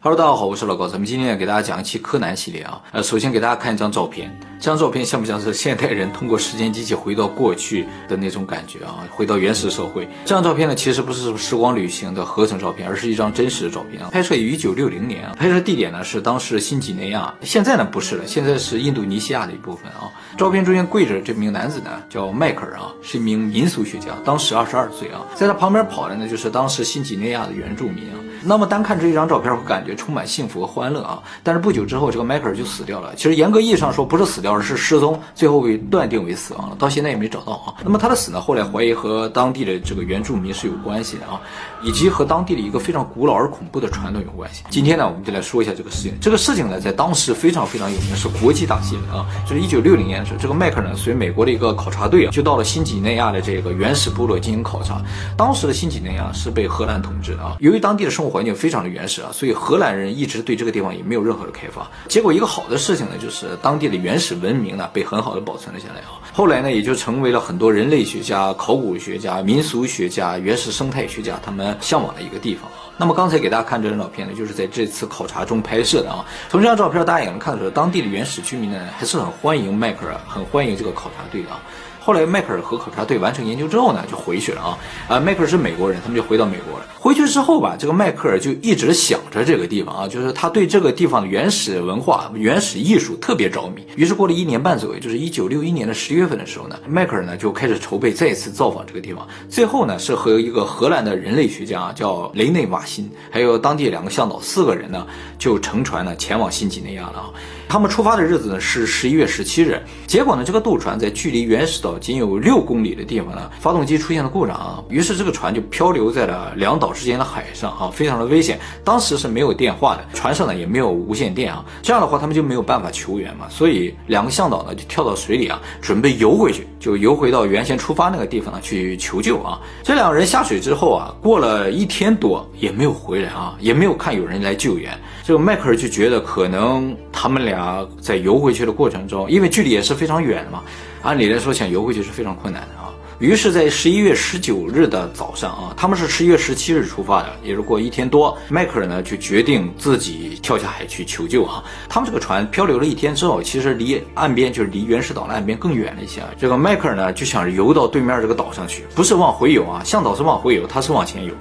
Hello，大家好，我是老高，咱们今天给大家讲一期柯南系列啊。呃，首先给大家看一张照片，这张照片像不像是现代人通过时间机器回到过去的那种感觉啊？回到原始社会。这张照片呢，其实不是时光旅行的合成照片，而是一张真实的照片啊。拍摄于一九六零年啊，拍摄地点呢是当时新几内亚，现在呢不是了，现在是印度尼西亚的一部分啊。照片中间跪着这名男子呢叫迈克尔啊，是一名民俗学家，当时二十二岁啊，在他旁边跑的呢就是当时新几内亚的原住民啊。那么单看这一张照片，会感觉充满幸福和欢乐啊。但是不久之后，这个迈克尔就死掉了。其实严格意义上说，不是死掉了，是失踪，最后被断定为死亡了。到现在也没找到啊。那么他的死呢，后来怀疑和当地的这个原住民是有关系的啊，以及和当地的一个非常古老而恐怖的传统有关系。今天呢，我们就来说一下这个事情。这个事情呢，在当时非常非常有名，是国际大新闻啊。就是一九六零年这个迈克尔呢，随美国的一个考察队啊，就到了新几内亚的这个原始部落进行考察。当时的新几内亚是被荷兰统治的啊，由于当地的生活环境非常的原。始啊，所以荷兰人一直对这个地方也没有任何的开发。结果一个好的事情呢，就是当地的原始文明呢被很好的保存了下来啊。后来呢，也就成为了很多人类学家、考古学家、民俗学家、原始生态学家他们向往的一个地方。那么刚才给大家看这张照片呢，就是在这次考察中拍摄的啊。从这张照片大家也能看出来，当地的原始居民呢还是很欢迎迈克尔，很欢迎这个考察队的啊。后来迈克尔和考察队完成研究之后呢，就回去了啊。啊，迈克尔是美国人，他们就回到美国了。回去之后吧，这个迈克尔就一直想着这个地方啊，就是他对这个地方的原始文化、原始艺术特别着迷。于是过了一年半左右，就是一九六一年的十月份的时候呢，迈克尔呢就开始筹备再次造访这个地方。最后呢，是和一个荷兰的人类学家叫雷内瓦辛，还有当地两个向导，四个人呢就乘船呢前往新几内亚了啊。他们出发的日子呢是十一月十七日，结果呢，这个渡船在距离原始岛仅有六公里的地方呢，发动机出现了故障啊，于是这个船就漂流在了两岛之间的海上啊，非常的危险。当时是没有电话的，船上呢也没有无线电啊，这样的话他们就没有办法求援嘛，所以两个向导呢就跳到水里啊，准备游回去，就游回到原先出发那个地方呢去求救啊。这两个人下水之后啊，过了一天多也没有回来啊，也没有看有人来救援。这个迈克尔就觉得可能他们俩。在游回去的过程中，因为距离也是非常远的嘛，按理来说想游回去是非常困难的啊。于是，在十一月十九日的早上啊，他们是十一月十七日出发的，也是过一天多，迈克尔呢就决定自己跳下海去求救啊。他们这个船漂流了一天之后，其实离岸边就是离原始岛的岸边更远了一些。这个迈克尔呢就想游到对面这个岛上去，不是往回游啊，向导是往回游，他是往前游。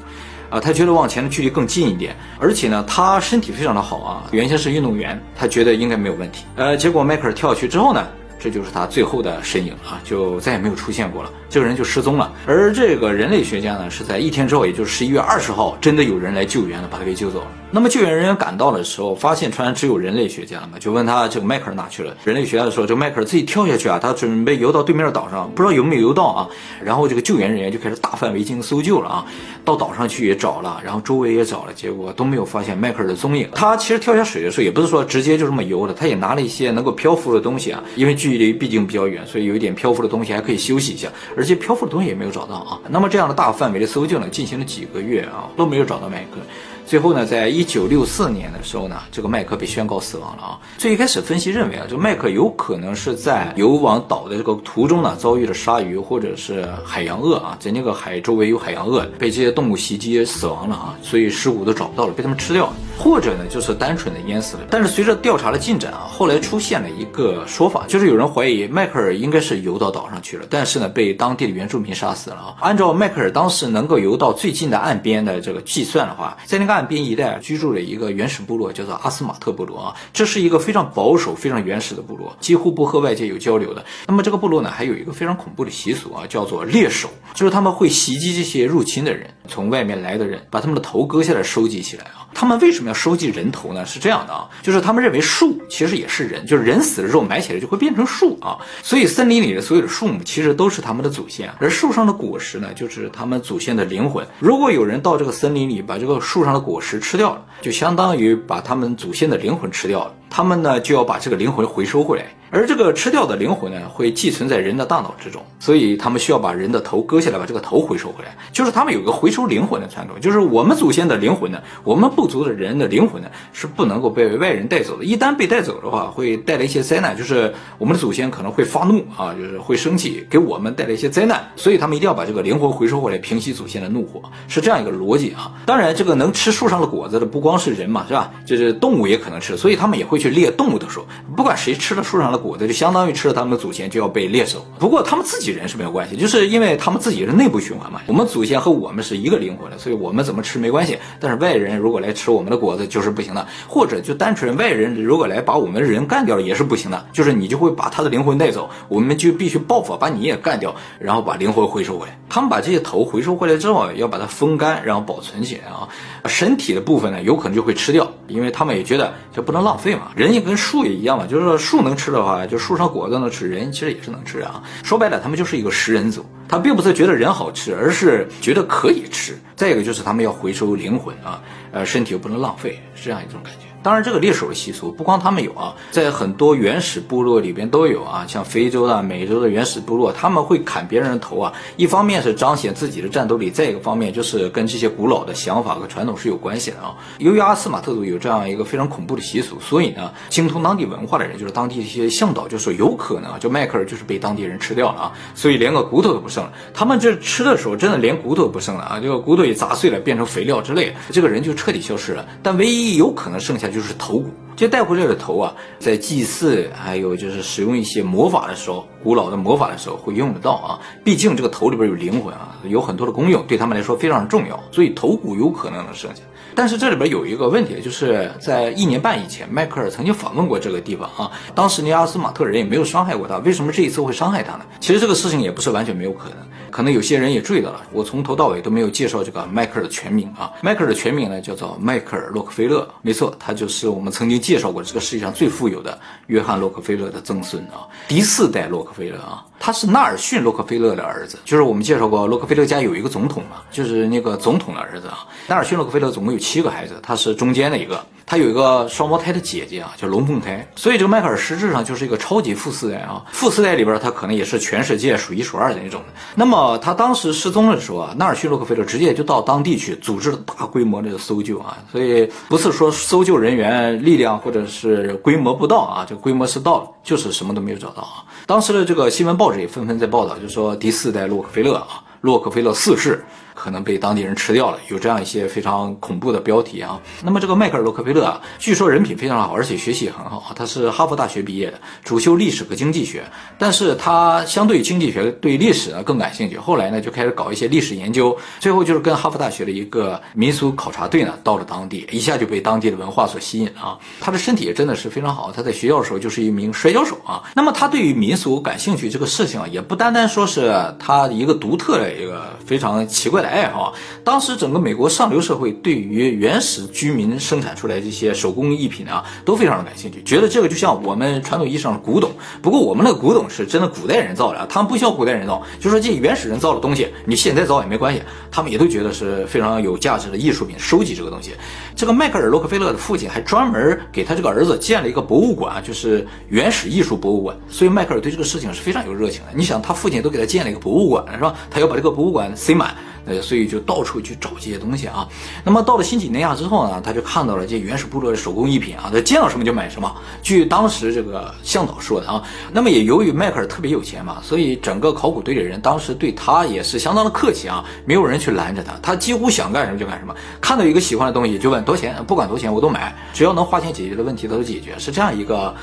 啊，他觉得往前的距离更近一点，而且呢，他身体非常的好啊，原先是运动员，他觉得应该没有问题。呃，结果迈克尔跳下去之后呢，这就是他最后的身影啊，就再也没有出现过了。这个人就失踪了，而这个人类学家呢，是在一天之后，也就是十一月二十号，真的有人来救援了，把他给救走了。那么救援人员赶到的时候，发现船上只有人类学家了嘛，就问他这个迈克尔哪去了？人类学家说，这个迈克尔自己跳下去啊，他准备游到对面的岛上，不知道有没有游到啊。然后这个救援人员就开始大范围进行搜救了啊，到岛上去也找了，然后周围也找了，结果都没有发现迈克尔的踪影。他其实跳下水的时候，也不是说直接就这么游的，他也拿了一些能够漂浮的东西啊，因为据离毕竟比较远，所以有一点漂浮的东西还可以休息一下，而且漂浮的东西也没有找到啊。那么这样的大范围的搜救呢，进行了几个月啊，都没有找到麦克。最后呢，在一九六四年的时候呢，这个麦克被宣告死亡了啊。最一开始分析认为啊，这个麦克有可能是在游往岛的这个途中呢，遭遇了鲨鱼或者是海洋鳄啊，在那个海周围有海洋鳄，被这些动物袭击死亡了啊，所以尸骨都找不到了，被他们吃掉了。或者呢，就是单纯的淹死了。但是随着调查的进展啊，后来出现了一个说法，就是有人怀疑迈克尔应该是游到岛上去了，但是呢，被当地的原住民杀死了啊。按照迈克尔当时能够游到最近的岸边的这个计算的话，在那个。岸边一带居住着一个原始部落，叫做阿斯玛特部落啊，这是一个非常保守、非常原始的部落，几乎不和外界有交流的。那么这个部落呢，还有一个非常恐怖的习俗啊，叫做猎手，就是他们会袭击这些入侵的人，从外面来的人，把他们的头割下来收集起来啊。他们为什么要收集人头呢？是这样的啊，就是他们认为树其实也是人，就是人死了之后埋起来就会变成树啊，所以森林里的所有的树木其实都是他们的祖先，而树上的果实呢，就是他们祖先的灵魂。如果有人到这个森林里把这个树上的果实吃掉了，就相当于把他们祖先的灵魂吃掉了。他们呢就要把这个灵魂回收回来。而这个吃掉的灵魂呢，会寄存在人的大脑之中，所以他们需要把人的头割下来，把这个头回收回来。就是他们有个回收灵魂的传统，就是我们祖先的灵魂呢，我们部族的人的灵魂呢，是不能够被外人带走的。一旦被带走的话，会带来一些灾难，就是我们的祖先可能会发怒啊，就是会生气，给我们带来一些灾难。所以他们一定要把这个灵魂回收回来，平息祖先的怒火，是这样一个逻辑啊。当然，这个能吃树上的果子的不光是人嘛，是吧？就是动物也可能吃，所以他们也会去猎动物的时候，不管谁吃了树上的果子，就相当于。吃了他们的祖先就要被猎走，不过他们自己人是没有关系，就是因为他们自己是内部循环嘛。我们祖先和我们是一个灵魂的，所以我们怎么吃没关系。但是外人如果来吃我们的果子就是不行的，或者就单纯外人如果来把我们人干掉了也是不行的，就是你就会把他的灵魂带走，我们就必须报复把你也干掉，然后把灵魂回收回来。他们把这些头回收回来之后，要把它风干，然后保存起来啊。身体的部分呢，有可能就会吃掉，因为他们也觉得就不能浪费嘛。人也跟树也一样嘛，就是说树能吃的话，就树上果子能吃，人其实也是能吃啊。说白了，他们就是一个食人族，他并不是觉得人好吃，而是觉得可以吃。再一个就是他们要回收灵魂啊，呃，身体又不能浪费，是这样一种感觉。当然，这个猎手的习俗不光他们有啊，在很多原始部落里边都有啊。像非洲的、美洲的原始部落，他们会砍别人的头啊。一方面是彰显自己的战斗力，再一个方面就是跟这些古老的想法和传统是有关系的啊。由于阿斯马特族有这样一个非常恐怖的习俗，所以呢，精通当地文化的人，就是当地一些向导，就说有可能啊，就迈克尔就是被当地人吃掉了啊，所以连个骨头都不剩了。他们这吃的时候，真的连骨头都不剩了啊，这个骨头也砸碎了，变成肥料之类，这个人就彻底消失了。但唯一有可能剩下就是头骨。这带回来的头啊，在祭祀还有就是使用一些魔法的时候，古老的魔法的时候会用得到啊。毕竟这个头里边有灵魂啊，有很多的功用，对他们来说非常重要，所以头骨有可能能剩下。但是这里边有一个问题，就是在一年半以前，迈克尔曾经访问过这个地方啊。当时尼阿斯马特人也没有伤害过他，为什么这一次会伤害他呢？其实这个事情也不是完全没有可能，可能有些人也注意到了，我从头到尾都没有介绍这个迈克尔的全名啊。迈克尔的全名呢叫做迈克尔洛克菲勒，没错，他就是我们曾经介绍过这个世界上最富有的约翰洛克菲勒的曾孙啊，第四代洛克菲勒啊。他是纳尔逊·洛克菲勒的儿子，就是我们介绍过，洛克菲勒家有一个总统嘛，就是那个总统的儿子啊。纳尔逊·洛克菲勒总共有七个孩子，他是中间的一个。他有一个双胞胎的姐姐啊，叫龙凤胎。所以这个迈克尔实质上就是一个超级富四代啊。富四代里边，他可能也是全世界数一数二的那种。那么他当时失踪的时候啊，纳尔逊·洛克菲勒直接就到当地去组织了大规模的搜救啊。所以不是说搜救人员力量或者是规模不到啊，这规模是到了，就是什么都没有找到啊。当时的这个新闻报纸也纷纷在报道，就说第四代洛克菲勒啊，洛克菲勒四世。可能被当地人吃掉了，有这样一些非常恐怖的标题啊。那么这个迈克尔·洛克菲勒啊，据说人品非常好，而且学习也很好。他是哈佛大学毕业的，主修历史和经济学。但是他相对经济学，对历史呢更感兴趣。后来呢，就开始搞一些历史研究。最后就是跟哈佛大学的一个民俗考察队呢，到了当地，一下就被当地的文化所吸引啊。他的身体也真的是非常好。他在学校的时候就是一名摔跤手啊。那么他对于民俗感兴趣这个事情啊，也不单单说是他一个独特的一个非常奇怪的。爱爱好，当时整个美国上流社会对于原始居民生产出来这些手工艺品啊，都非常的感兴趣，觉得这个就像我们传统意义上的古董。不过我们那个古董是真的古代人造的，他们不需要古代人造，就说这原始人造的东西，你现在造也没关系，他们也都觉得是非常有价值的艺术品，收集这个东西。这个迈克尔·洛克菲勒的父亲还专门给他这个儿子建了一个博物馆，就是原始艺术博物馆。所以迈克尔对这个事情是非常有热情的。你想，他父亲都给他建了一个博物馆，是吧？他要把这个博物馆塞满。呃，所以就到处去找这些东西啊。那么到了新几内亚之后呢，他就看到了这原始部落的手工艺品啊，他见到什么就买什么。据当时这个向导说的啊，那么也由于迈克尔特别有钱嘛，所以整个考古队的人当时对他也是相当的客气啊，没有人去拦着他，他几乎想干什么就干什么。看到一个喜欢的东西就问多少钱，不管多少钱我都买，只要能花钱解决的问题他都解决，是这样一个。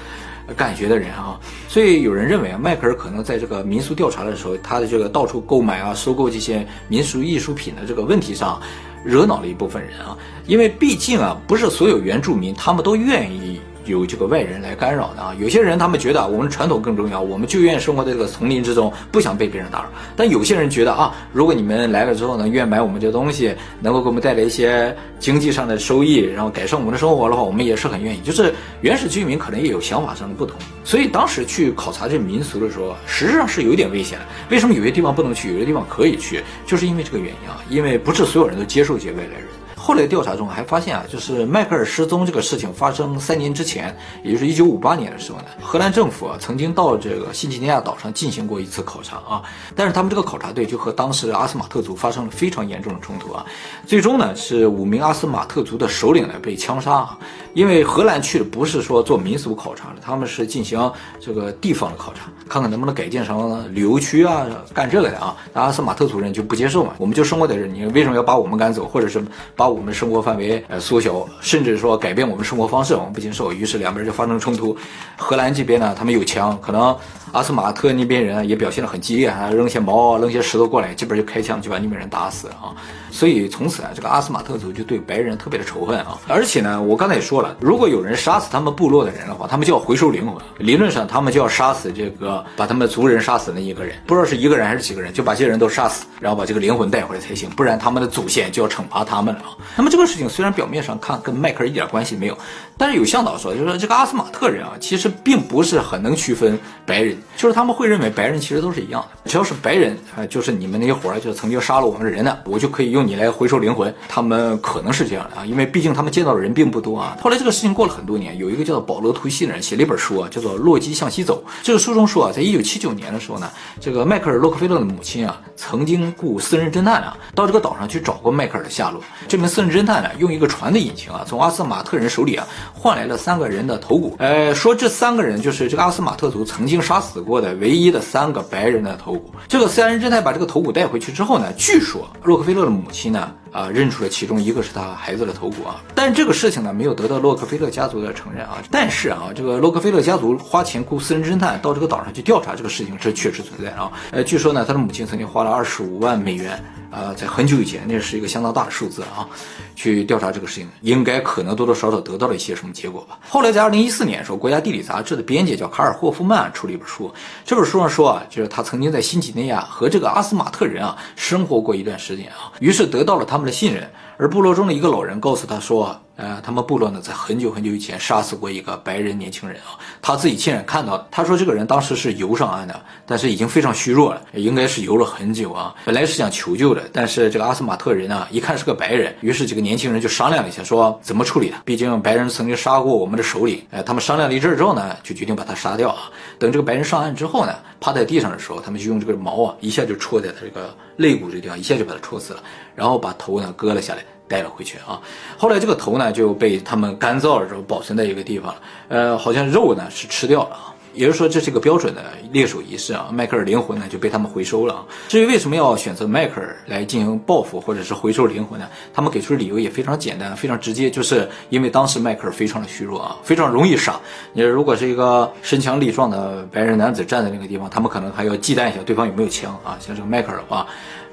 感觉的人啊，所以有人认为啊，迈克尔可能在这个民俗调查的时候，他的这个到处购买啊、收购这些民俗艺术品的这个问题上，惹恼了一部分人啊，因为毕竟啊，不是所有原住民他们都愿意。有这个外人来干扰的啊，有些人他们觉得我们传统更重要，我们就愿意生活在这个丛林之中，不想被别人打扰。但有些人觉得啊，如果你们来了之后呢，愿意买我们这东西，能够给我们带来一些经济上的收益，然后改善我们的生活的话，我们也是很愿意。就是原始居民可能也有想法上的不同，所以当时去考察这民俗的时候，实质上是有点危险的。为什么有些地方不能去，有些地方可以去？就是因为这个原因啊，因为不是所有人都接受这些外来人。后来调查中还发现啊，就是迈克尔失踪这个事情发生三年之前，也就是一九五八年的时候呢，荷兰政府啊曾经到这个新几内亚岛上进行过一次考察啊，但是他们这个考察队就和当时的阿斯马特族发生了非常严重的冲突啊，最终呢是五名阿斯马特族的首领呢被枪杀啊，因为荷兰去的不是说做民俗考察的，他们是进行这个地方的考察，看看能不能改建成旅游区啊，干这个的啊，阿斯马特族人就不接受嘛，我们就生活在这，你为什么要把我们赶走，或者是把我们生活范围呃缩小，甚至说改变我们生活方式，我们不接受，于是两边就发生冲突。荷兰这边呢，他们有枪，可能阿斯马特那边人也表现得很激烈，还扔些矛啊、扔些石头过来，这边就开枪就把那边人打死了啊。所以从此啊，这个阿斯马特族就对白人特别的仇恨啊。而且呢，我刚才也说了，如果有人杀死他们部落的人的话，他们就要回收灵魂。理论上，他们就要杀死这个把他们族人杀死那一个人，不知道是一个人还是几个人，就把这些人都杀死，然后把这个灵魂带回来才行，不然他们的祖先就要惩罚他们了啊。那么这个事情虽然表面上看跟迈克尔一点关系没有，但是有向导说，就是说这个阿斯马特人啊，其实并不是很能区分白人，就是他们会认为白人其实都是一样的，只要是白人啊，就是你们那些伙儿，就是曾经杀了我们的人呢，我就可以用你来回收灵魂。他们可能是这样的啊，因为毕竟他们见到的人并不多啊。后来在这个事情过了很多年，有一个叫做保罗图西的人写了一本书啊，叫做《洛基向西走》。这个书中说啊，在一九七九年的时候呢，这个迈克尔·洛克菲勒的母亲啊，曾经雇私人侦探啊，到这个岛上去找过迈克尔的下落。这名私人侦探呢，用一个船的引擎啊，从阿斯马特人手里啊，换来了三个人的头骨。呃，说这三个人就是这个阿斯马特族曾经杀死过的唯一的三个白人的头骨。这个私人侦探把这个头骨带回去之后呢，据说洛克菲勒的母亲呢。啊，认出了其中一个是他孩子的头骨啊，但这个事情呢，没有得到洛克菲勒家族的承认啊。但是啊，这个洛克菲勒家族花钱雇私人侦探到这个岛上去调查这个事情，这确实存在啊。呃，据说呢，他的母亲曾经花了二十五万美元。啊，在很久以前，那是一个相当大的数字啊，去调查这个事情，应该可能多多少少得到了一些什么结果吧。后来在二零一四年的时候，国家地理杂志的编辑叫卡尔霍夫曼出了一本书，这本书上说啊，就是他曾经在新几内亚和这个阿斯马特人啊生活过一段时间啊，于是得到了他们的信任。而部落中的一个老人告诉他说。呃，他们部落呢，在很久很久以前杀死过一个白人年轻人啊，他自己亲眼看到。他说这个人当时是游上岸的，但是已经非常虚弱了，应该是游了很久啊。本来是想求救的，但是这个阿斯马特人呢，一看是个白人，于是几个年轻人就商量了一下，说怎么处理他。毕竟白人曾经杀过我们的首领。哎，他们商量了一阵之后呢，就决定把他杀掉啊。等这个白人上岸之后呢，趴在地上的时候，他们就用这个矛啊，一下就戳在他这个肋骨这个地方，一下就把他戳死了，然后把头呢割了下来。带了回去啊，后来这个头呢就被他们干燥了之后保存在一个地方了，呃，好像肉呢是吃掉了啊，也就是说这是一个标准的猎手仪式啊，迈克尔灵魂呢就被他们回收了啊。至于为什么要选择迈克尔来进行报复或者是回收灵魂呢？他们给出的理由也非常简单，非常直接，就是因为当时迈克尔非常的虚弱啊，非常容易杀。你如果是一个身强力壮的白人男子站在那个地方，他们可能还要忌惮一下对方有没有枪啊。像这个迈克尔的话。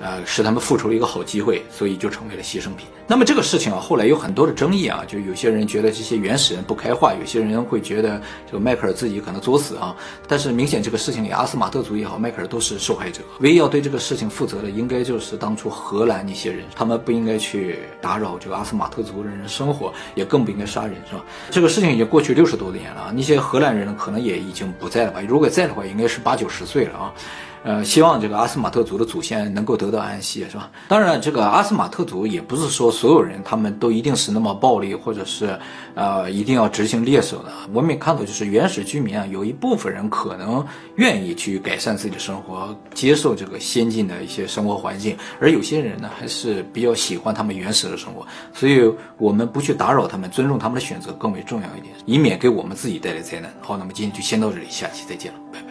呃，是他们复仇的一个好机会，所以就成为了牺牲品。那么这个事情啊，后来有很多的争议啊，就有些人觉得这些原始人不开化，有些人会觉得这个迈克尔自己可能作死啊。但是明显这个事情里，阿斯马特族也好，迈克尔都是受害者。唯一要对这个事情负责的，应该就是当初荷兰那些人，他们不应该去打扰这个阿斯马特族的人生活，也更不应该杀人，是吧？这个事情已经过去六十多年了，那些荷兰人可能也已经不在了吧？如果在的话，应该是八九十岁了啊。呃，希望这个阿斯马特族的祖先能够得到安息，是吧？当然，这个阿斯马特族也不是说所有人他们都一定是那么暴力，或者是，呃，一定要执行猎手的。我们也看到，就是原始居民啊，有一部分人可能愿意去改善自己的生活，接受这个先进的一些生活环境，而有些人呢，还是比较喜欢他们原始的生活。所以，我们不去打扰他们，尊重他们的选择更为重要一点，以免给我们自己带来灾难。好，那么今天就先到这里，下期再见了，拜拜。